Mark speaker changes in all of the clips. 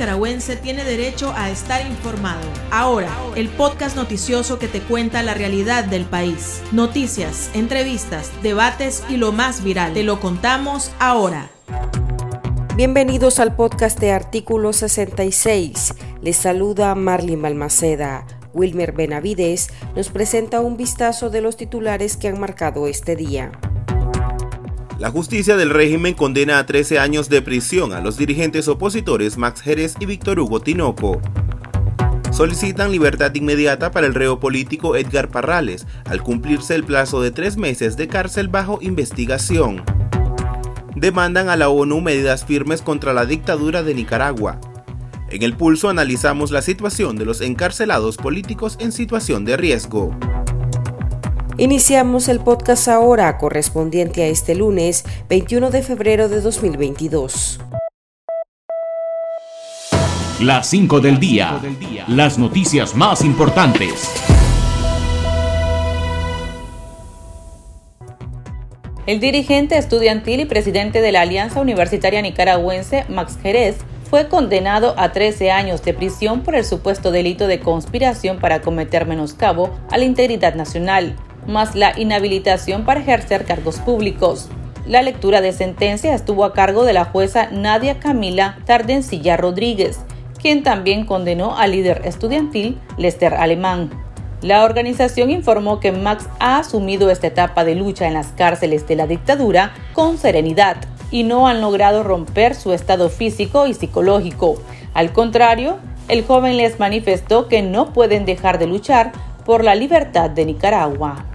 Speaker 1: nicaragüense tiene derecho a estar informado. Ahora, el podcast noticioso que te cuenta la realidad del país. Noticias, entrevistas, debates y lo más viral. Te lo contamos ahora.
Speaker 2: Bienvenidos al podcast de Artículo 66. Les saluda Marlene Balmaceda. Wilmer Benavides nos presenta un vistazo de los titulares que han marcado este día.
Speaker 3: La justicia del régimen condena a 13 años de prisión a los dirigentes opositores Max Jerez y Víctor Hugo Tinoco. Solicitan libertad inmediata para el reo político Edgar Parrales, al cumplirse el plazo de tres meses de cárcel bajo investigación. Demandan a la ONU medidas firmes contra la dictadura de Nicaragua. En el pulso analizamos la situación de los encarcelados políticos en situación de riesgo.
Speaker 2: Iniciamos el podcast ahora correspondiente a este lunes 21 de febrero de 2022.
Speaker 4: Las 5 del día. Las noticias más importantes.
Speaker 5: El dirigente estudiantil y presidente de la Alianza Universitaria Nicaragüense, Max Jerez, fue condenado a 13 años de prisión por el supuesto delito de conspiración para cometer menoscabo a la integridad nacional, más la inhabilitación para ejercer cargos públicos. La lectura de sentencia estuvo a cargo de la jueza Nadia Camila Tardencilla Rodríguez, quien también condenó al líder estudiantil Lester Alemán. La organización informó que Max ha asumido esta etapa de lucha en las cárceles de la dictadura con serenidad y no han logrado romper su estado físico y psicológico. Al contrario, el joven les manifestó que no pueden dejar de luchar por la libertad de Nicaragua.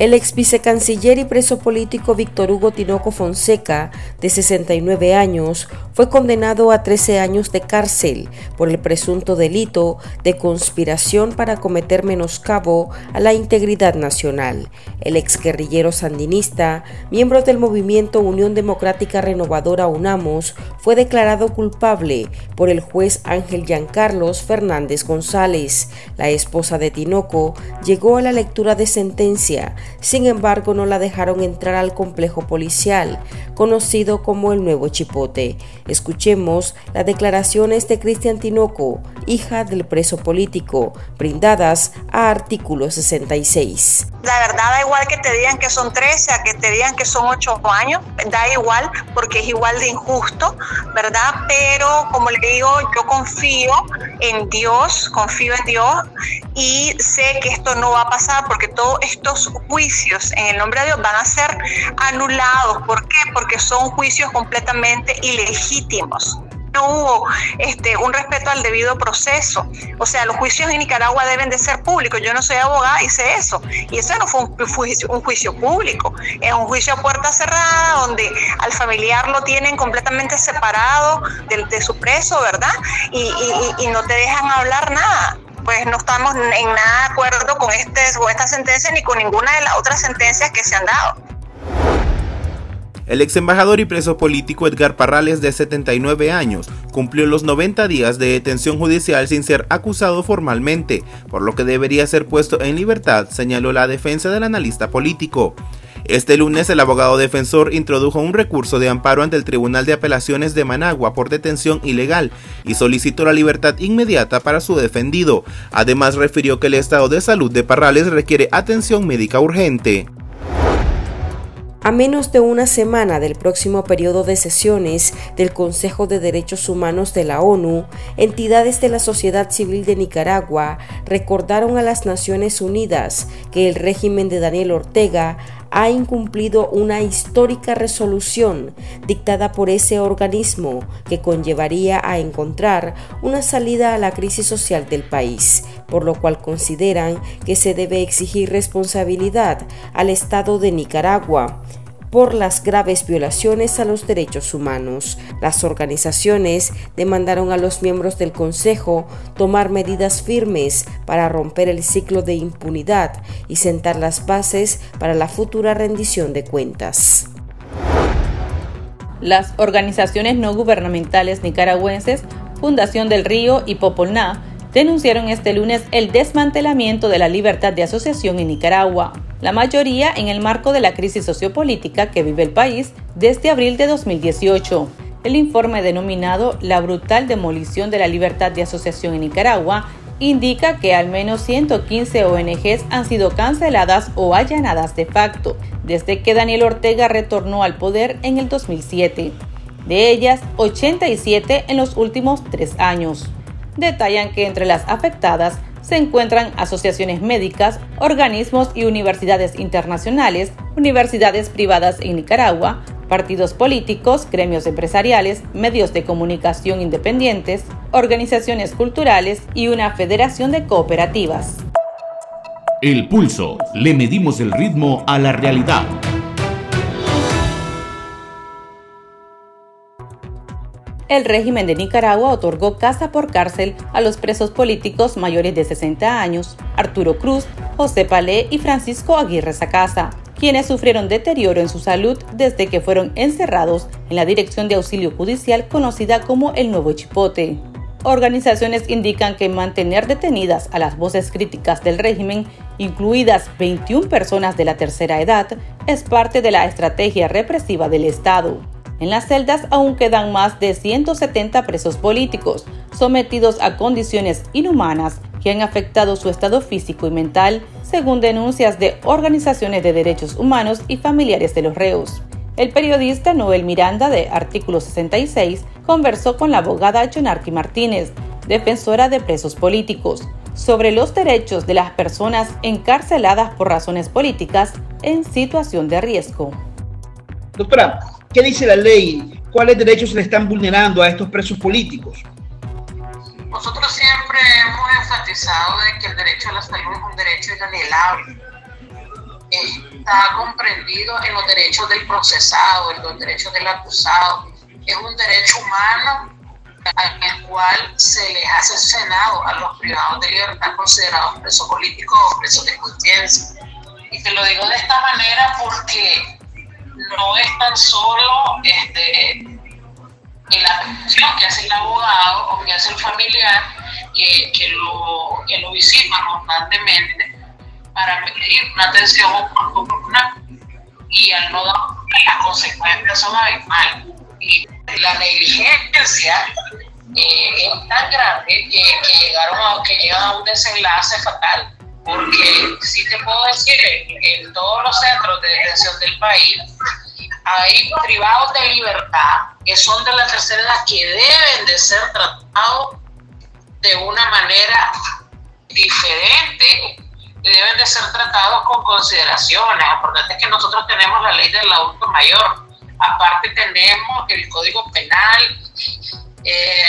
Speaker 2: El ex vicecanciller y preso político Víctor Hugo Tinoco Fonseca, de 69 años, fue condenado a 13 años de cárcel por el presunto delito de conspiración para cometer menoscabo a la integridad nacional. El ex guerrillero sandinista, miembro del movimiento Unión Democrática Renovadora UNAMOS, fue declarado culpable por el juez Ángel Giancarlos Fernández González. La esposa de Tinoco llegó a la lectura de sentencia sin embargo, no la dejaron entrar al complejo policial, conocido como el Nuevo Chipote. Escuchemos las declaraciones de Cristian Tinoco, hija del preso político, brindadas a artículo 66.
Speaker 6: La verdad da igual que te digan que son 13, a que te digan que son 8 años, da igual porque es igual de injusto, ¿verdad? Pero como le digo, yo confío en Dios, confío en Dios y sé que esto no va a pasar porque todos estos juicios en el nombre de Dios van a ser anulados. ¿Por qué? Porque son juicios completamente ilegítimos no hubo este, un respeto al debido proceso. O sea, los juicios en Nicaragua deben de ser públicos. Yo no soy abogada y sé eso. Y eso no fue un juicio, un juicio público. Es un juicio a puerta cerrada donde al familiar lo tienen completamente separado de, su preso, ¿verdad? Y, y no te dejan hablar nada pues no estamos en nada de acuerdo con, este, con esta sentencia ni con ninguna de las otras sentencias que se han dado.
Speaker 3: El ex embajador y preso político Edgar Parrales, de 79 años, cumplió los 90 días de detención judicial sin ser acusado formalmente, por lo que debería ser puesto en libertad, señaló la defensa del analista político. Este lunes el abogado defensor introdujo un recurso de amparo ante el Tribunal de Apelaciones de Managua por detención ilegal y solicitó la libertad inmediata para su defendido. Además refirió que el estado de salud de Parrales requiere atención médica urgente.
Speaker 2: A menos de una semana del próximo periodo de sesiones del Consejo de Derechos Humanos de la ONU, entidades de la sociedad civil de Nicaragua recordaron a las Naciones Unidas que el régimen de Daniel Ortega ha incumplido una histórica resolución dictada por ese organismo que conllevaría a encontrar una salida a la crisis social del país, por lo cual consideran que se debe exigir responsabilidad al Estado de Nicaragua por las graves violaciones a los derechos humanos. Las organizaciones demandaron a los miembros del Consejo tomar medidas firmes para romper el ciclo de impunidad y sentar las bases para la futura rendición de cuentas.
Speaker 5: Las organizaciones no gubernamentales nicaragüenses, Fundación del Río y Popolná, denunciaron este lunes el desmantelamiento de la libertad de asociación en Nicaragua la mayoría en el marco de la crisis sociopolítica que vive el país desde abril de 2018. El informe denominado La brutal demolición de la libertad de asociación en Nicaragua indica que al menos 115 ONGs han sido canceladas o allanadas de facto desde que Daniel Ortega retornó al poder en el 2007. De ellas, 87 en los últimos tres años. Detallan que entre las afectadas se encuentran asociaciones médicas, organismos y universidades internacionales, universidades privadas en Nicaragua, partidos políticos, gremios empresariales, medios de comunicación independientes, organizaciones culturales y una federación de cooperativas.
Speaker 4: El pulso. Le medimos el ritmo a la realidad.
Speaker 5: El régimen de Nicaragua otorgó casa por cárcel a los presos políticos mayores de 60 años, Arturo Cruz, José Palé y Francisco Aguirre Sacasa, quienes sufrieron deterioro en su salud desde que fueron encerrados en la Dirección de Auxilio Judicial conocida como el Nuevo Chipote. Organizaciones indican que mantener detenidas a las voces críticas del régimen, incluidas 21 personas de la tercera edad, es parte de la estrategia represiva del Estado. En las celdas aún quedan más de 170 presos políticos, sometidos a condiciones inhumanas que han afectado su estado físico y mental, según denuncias de organizaciones de derechos humanos y familiares de los reos. El periodista Noel Miranda de Artículo 66 conversó con la abogada Chonarqui Martínez, defensora de presos políticos, sobre los derechos de las personas encarceladas por razones políticas en situación de riesgo.
Speaker 7: Doctora, ¿qué dice la ley? ¿Cuáles derechos se le están vulnerando a estos presos políticos?
Speaker 8: Nosotros siempre hemos enfatizado de que el derecho a la salud es un derecho inalienable. Está comprendido en los derechos del procesado, en los derechos del acusado. Es un derecho humano al cual se les hace senado a los privados de libertad considerados presos políticos o presos de conciencia. Y te lo digo de esta manera porque no es tan solo este, la atención que hace el abogado o que hace el familiar que, que, lo, que lo visita constantemente para pedir una atención oportuna y al no dar las consecuencias son abismales. Y la negligencia eh, es tan grande que, que, llegaron a, que llegan a un desenlace fatal. Porque sí te puedo decir, en todos los centros de detención del país hay privados de libertad que son de la tercera edad que deben de ser tratados de una manera diferente y deben de ser tratados con consideraciones. Importante es que nosotros tenemos la ley del adulto mayor, aparte tenemos el código penal, eh,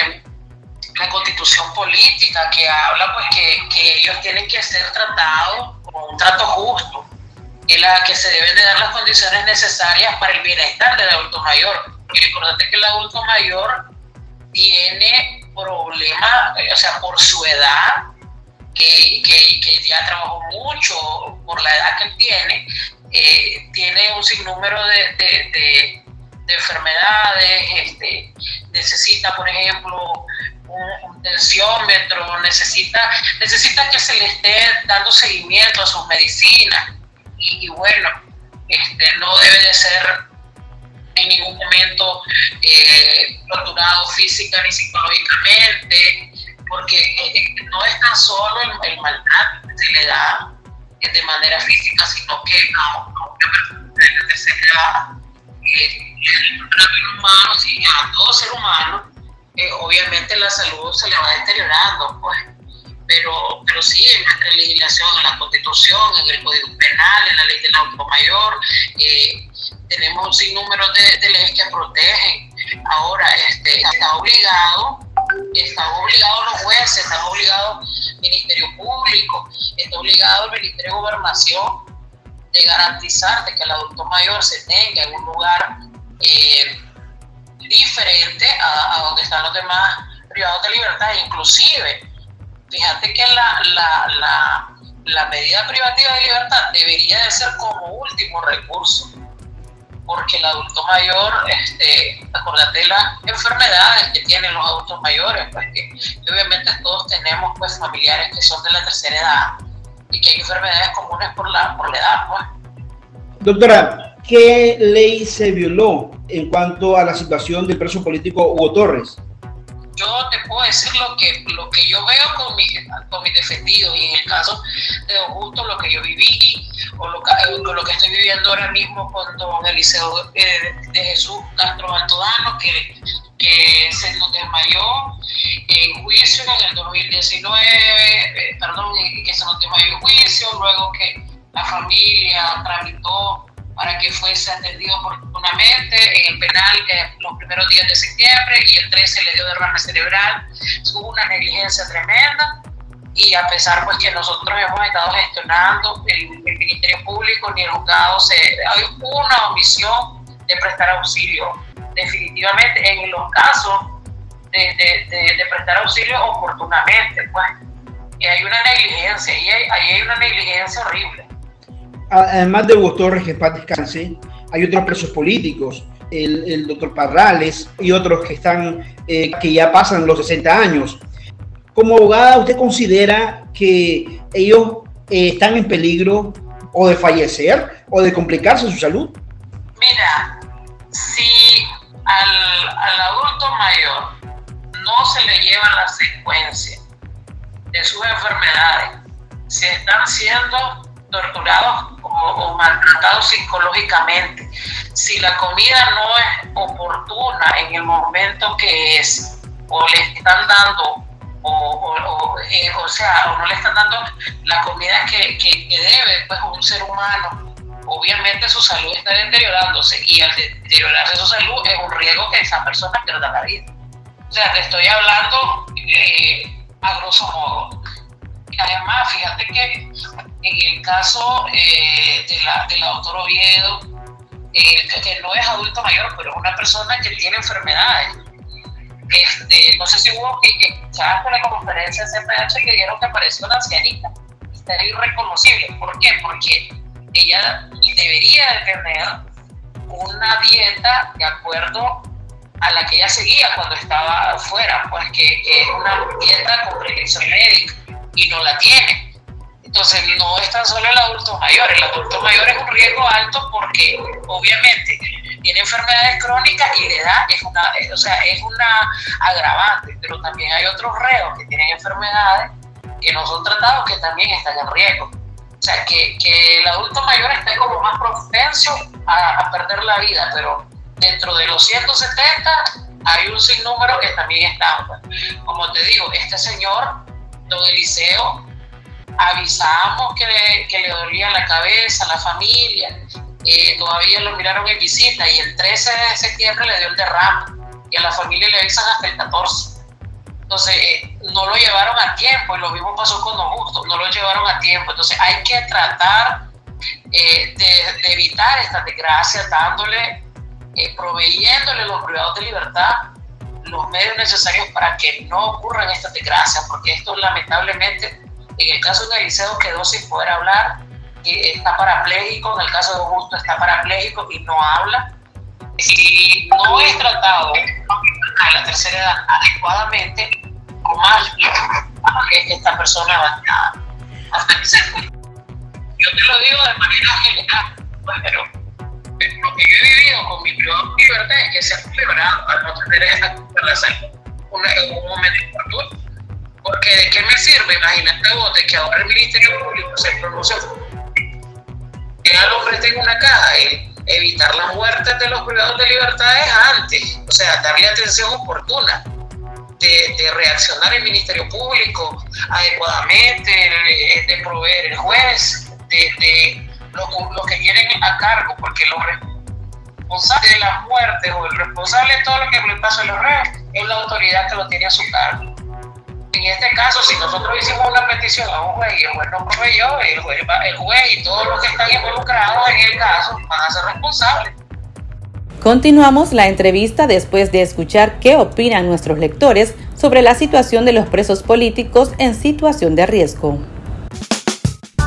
Speaker 8: política que habla pues que, que ellos tienen que ser tratados con un trato justo y la que se deben de dar las condiciones necesarias para el bienestar del adulto mayor. Porque importante que el adulto mayor tiene problemas, eh, o sea, por su edad, que, que, que, ya trabajó mucho por la edad que tiene, eh, tiene un sinnúmero de, de, de, de enfermedades, este, necesita, por ejemplo, un, tensiómetro, necesita, necesita que se le esté dando seguimiento a sus medicinas. Y, bueno, este, no debe de ser en ningún momento eh, torturado física ni psicológicamente, porque eh, no es tan solo el, maltrato que se le da eh, de manera física, sino que a una persona que se le da el humano, sí, a todo ser humano, eh, obviamente la salud se le va deteriorando, pues pero, pero sí, en nuestra legislación, en la Constitución, en el Código Penal, en la ley del adulto mayor, eh, tenemos un sinnúmero de, de, leyes que protegen. Ahora, este, está obligado, están obligados los jueces, están obligados el Ministerio Público, está obligado el Ministerio de Gobernación de garantizar de que el adulto mayor se tenga en un lugar eh, diferente a, a donde están los demás privados de libertad, inclusive fíjate que la, la, la, la, medida privativa de libertad debería de ser como último recurso, porque el adulto mayor, este, acordate de las enfermedades que tienen los adultos mayores, pues que obviamente todos tenemos pues familiares que son de la tercera edad y que hay enfermedades comunes por la, por la edad, pues.
Speaker 7: Doctora, ¿qué ley se violó en cuanto a la situación del preso político Hugo Torres?
Speaker 8: yo te puedo decir lo que, lo que yo veo con mi, con mi defendido y en el caso de Augusto lo que yo viví o lo, lo que estoy viviendo ahora mismo con don Eliseo eh, de Jesús Castro Altodano que, se nos desmayó en juicio en el 2019, eh, perdón, que se nos desmayó en juicio, luego que la familia tramitó para que fuese atendido oportunamente en el penal eh, los primeros días de septiembre y el 13 le dio derrame cerebral. Hubo una negligencia tremenda y a pesar pues que nosotros hemos estado gestionando el, Ministerio Público ni el juzgado se hay una omisión de prestar auxilio definitivamente en los casos de, de, prestar auxilio oportunamente pues y hay una negligencia y ahí hay una negligencia horrible
Speaker 7: además de Hugo Torres, que paz descanse, hay otros presos políticos, el, doctor Parrales y otros que están, eh, que ya pasan los 60 años. Como abogada, ¿usted considera que ellos eh, están en peligro o de fallecer o de complicarse su salud?
Speaker 8: Mira, si al, al adulto mayor no se le lleva la secuencia de sus enfermedades, se están siendo torturados o, maltratados psicológicamente. Si la comida no es oportuna en el momento que es, o le están dando, o, eh, o, sea, o no le están dando la comida que, que, debe pues, un ser humano, obviamente su salud está deteriorándose y al deteriorarse su salud es un riesgo que esa persona pierda la vida. O sea, te estoy hablando eh, a grosso modo. Además, fíjate que en el caso eh, de, la, de la doctora Oviedo, eh, que no es adulto mayor, pero es una persona que tiene enfermedades. Este, no sé si hubo que escuchar por la conferencia de CPH que dieron que apareció una ancianita. Está irreconocible. ¿Por qué? Porque ella debería de tener una dieta de acuerdo a la que ella seguía cuando estaba afuera, pues que, es una dieta con prescripción médica y no la tiene. Entonces, no es tan solo el adulto mayor, el adulto mayor es un riesgo alto porque obviamente tiene enfermedades crónicas y la edad es una, o sea, es una agravante, pero también hay otros reos que tienen enfermedades que no son tratados que también están en riesgo. O sea, que, que el adulto mayor esté como más propenso a, a perder la vida, pero dentro de los 170 hay un sinnúmero que también están. Como te digo, este señor, don Eliseo, avisamos que le, que le dolía la cabeza, la familia, eh, todavía lo miraron en visita y el 13 de septiembre le dio el derrame y a la familia le avisan hasta el 14. Entonces, eh, no lo llevaron a tiempo y lo mismo pasó con Augusto, no lo llevaron a tiempo. Entonces, hay que tratar eh, de, evitar esta desgracia dándole, proveyéndole los privados de libertad los medios necesarios para que no ocurran estas desgracias, porque esto lamentablemente en el caso de Eliseo quedó sin poder hablar, está parapléjico, en el caso de Augusto está parapléjico y no habla. Si no es tratado a la tercera edad adecuadamente, más que esta persona va a Yo te lo digo de manera general, pues, pero lo que yo he vivido con mi privado libertad es que se ha celebrado al no tener esa en un momento oportuno porque ¿de qué me sirve? Imagínate vos de que ahora el Ministerio Público se pronuncia que al hombre tenga una caja, evitar las muertes de los privados de libertad es antes, o sea, darle atención oportuna. De, reaccionar el Ministerio Público adecuadamente, de, proveer el juez, de, los que tienen a cargo, porque los responsables de las muertes o el responsable de todo lo que le pasa a los reos es la autoridad que lo tiene a su cargo en este caso, si nosotros hicimos una petición a un juez y el juez no proveyó, el juez, el juez y todos los que están involucrados en el caso van a ser responsables.
Speaker 5: Continuamos la entrevista después de escuchar qué opinan nuestros lectores sobre la situación de los presos políticos en situación de riesgo.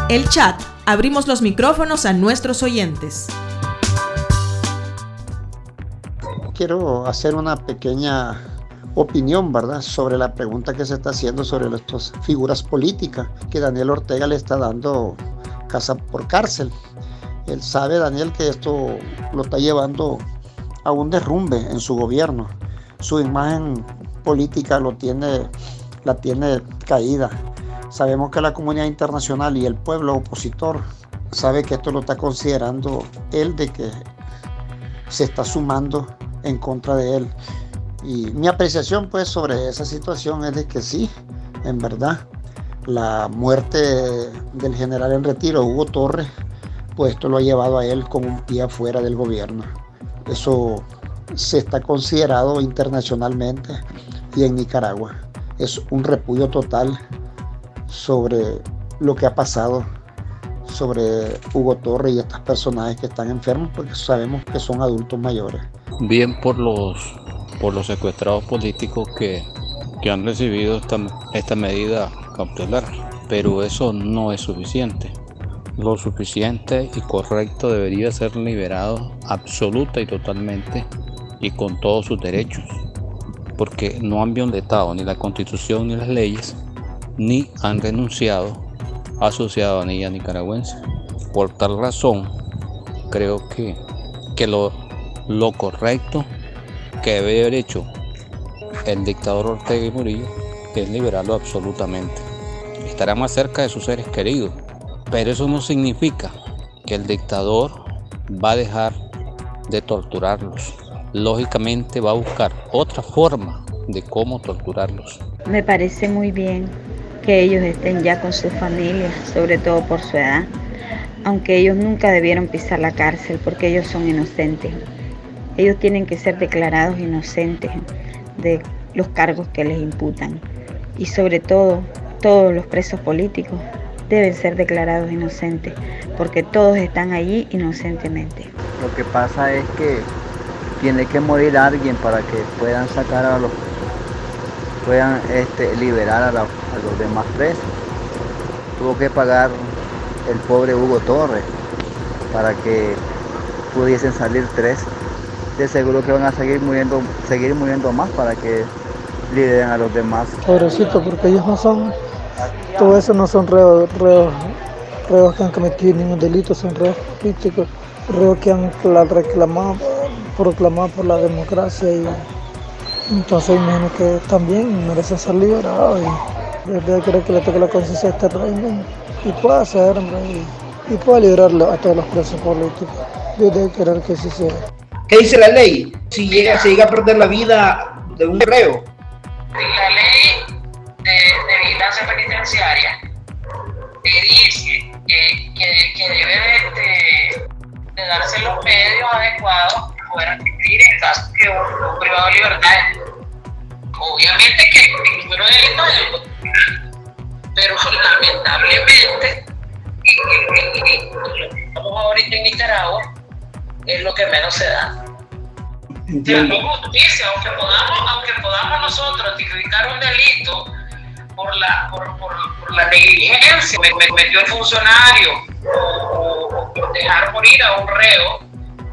Speaker 1: El chat. Abrimos los micrófonos a nuestros oyentes.
Speaker 9: Quiero hacer una pequeña opinión, ¿verdad?, sobre la pregunta que se está haciendo sobre estas figuras políticas que Daniel Ortega le está dando casa por cárcel. Él sabe, Daniel, que esto lo está llevando a un derrumbe en su gobierno. Su imagen política lo tiene, la tiene caída. Sabemos que la comunidad internacional y el pueblo opositor sabe que esto lo está considerando él de que se está sumando en contra de él. Y mi apreciación pues sobre esa situación es de que sí, en verdad, la muerte del general en retiro, Hugo Torres, pues esto lo ha llevado a él con un pie afuera del gobierno. Eso se está considerado internacionalmente y en Nicaragua. Es un repudio total sobre lo que ha pasado sobre Hugo Torres y estas personajes que están enfermos porque sabemos que son adultos mayores.
Speaker 10: Bien por los por los secuestrados políticos que, que han recibido esta, esta medida cautelar, pero eso no es suficiente. Lo suficiente y correcto debería ser liberado absoluta y totalmente y con todos sus derechos, porque no han violentado ni la constitución ni las leyes, ni han renunciado a su ciudadanía nicaragüense. Por tal razón, creo que, que lo, lo correcto que debe haber hecho el dictador Ortega y Murillo es liberarlo absolutamente. Estará más cerca de sus seres queridos, pero eso no significa que el dictador va a dejar de torturarlos. Lógicamente va a buscar otra forma de cómo torturarlos.
Speaker 11: Me parece muy bien que ellos estén ya con su familia, sobre todo por su edad, aunque ellos nunca debieron pisar la cárcel porque ellos son inocentes. Ellos tienen que ser declarados inocentes de los cargos que les imputan. Y sobre todo, todos los presos políticos deben ser declarados inocentes, porque todos están allí inocentemente.
Speaker 12: Lo que pasa es que tiene que morir alguien para que puedan sacar a los puedan este, liberar a, los demás presos. Tuvo que pagar el pobre Hugo Torres para que pudiesen salir tres de seguro que van a seguir muriendo, seguir muriendo más para que lideren a los demás.
Speaker 13: Pobrecito, porque ellos no son, todo eso no son reos, reos, reos que han cometido ningún delito, son reos políticos, reos que han reclamado, proclamado por la democracia y entonces imagino que también merecen ser liberados y yo creo que le toca la conciencia a este régimen y pueda hacer y, y pueda liberarlo a todos los presos políticos. Yo debo querer que sí sea.
Speaker 7: ¿Qué dice la ley? Si llega, se llega a perder la vida de un reo.
Speaker 8: La ley de, vigilancia penitenciaria te dice que, que, debe de, de, darse los medios adecuados poder admitir en caso que un, un, privado de libertad. Obviamente que el número de delitos es pero lamentablemente, estamos ahorita en Nicaragua, es lo que menos se da. La justicia, aunque podamos, aunque podamos nosotros tipificar un delito por la, por, por, por la negligencia que cometió el funcionario o, por dejar morir a un reo,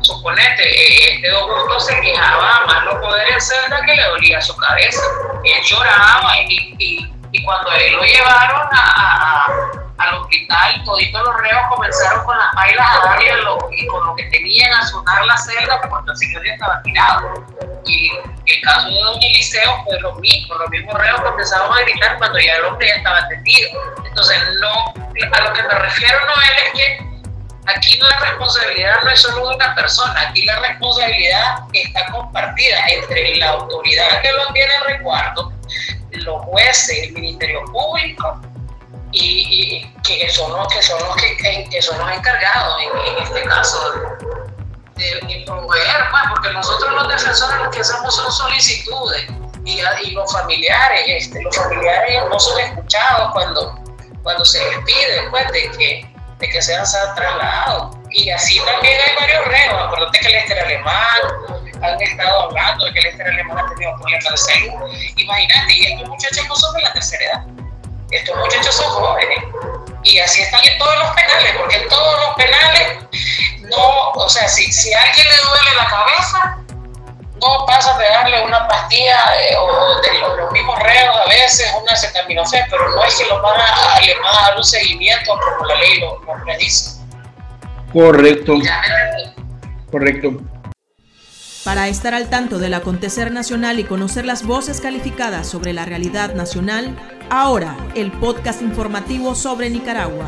Speaker 8: suponete, eh, este Augusto se quejaba más no poder en celda que le dolía su cabeza. Él lloraba y, y, y cuando él lo llevaron a, a al hospital, toditos los reos comenzaron con las bailas a darle y con lo que tenían a sonar la celda porque el señor ya estaba tirado. Y el caso de Don Eliseo fue lo mismo, los mismos reos comenzaron a gritar cuando ya el hombre ya estaba atendido. Entonces, no, a lo que me refiero, Noel, es que aquí la responsabilidad no es solo de una persona, aquí la responsabilidad está compartida entre la autoridad que lo tiene en recuerdo, los jueces, el Ministerio Público y, que son los que son los que, son los encargados en, este caso de, promover, pues, porque nosotros los defensores lo que hacemos son solicitudes y, y los familiares, este, los familiares no son escuchados cuando, cuando se les pide pues, de que, de que sean trasladados. Y así también hay varios reos. Acuérdate que el este alemán han estado hablando de que el este alemán ha tenido problemas de salud. Imagínate, y estos muchachos no son de la tercera edad estos muchachos son jóvenes y así están en todos los penales, porque en todos los penales no, o sea, si, si a alguien le duele la cabeza, no pasa de darle una pastilla eh, o de los, mismos reos a veces, una acetaminofén, pero no es que lo van a, le van a dar un seguimiento como la ley lo, lo predice.
Speaker 7: Correcto. Correcto.
Speaker 1: Para estar al tanto del acontecer nacional y conocer las voces calificadas sobre la realidad nacional, ahora el podcast informativo sobre Nicaragua.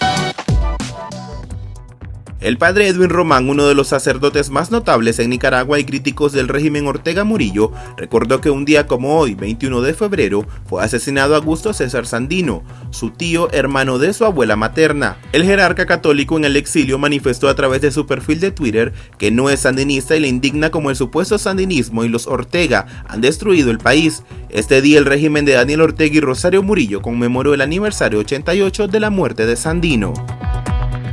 Speaker 3: El padre Edwin Román, uno de los sacerdotes más notables en Nicaragua y críticos del régimen Ortega Murillo, recordó que un día como hoy, 21 de febrero, fue asesinado Augusto César Sandino, su tío hermano de su abuela materna. El jerarca católico en el exilio manifestó a través de su perfil de Twitter que no es sandinista y le indigna como el supuesto sandinismo y los Ortega han destruido el país. Este día el régimen de Daniel Ortega y Rosario Murillo conmemoró el aniversario 88 de la muerte de Sandino.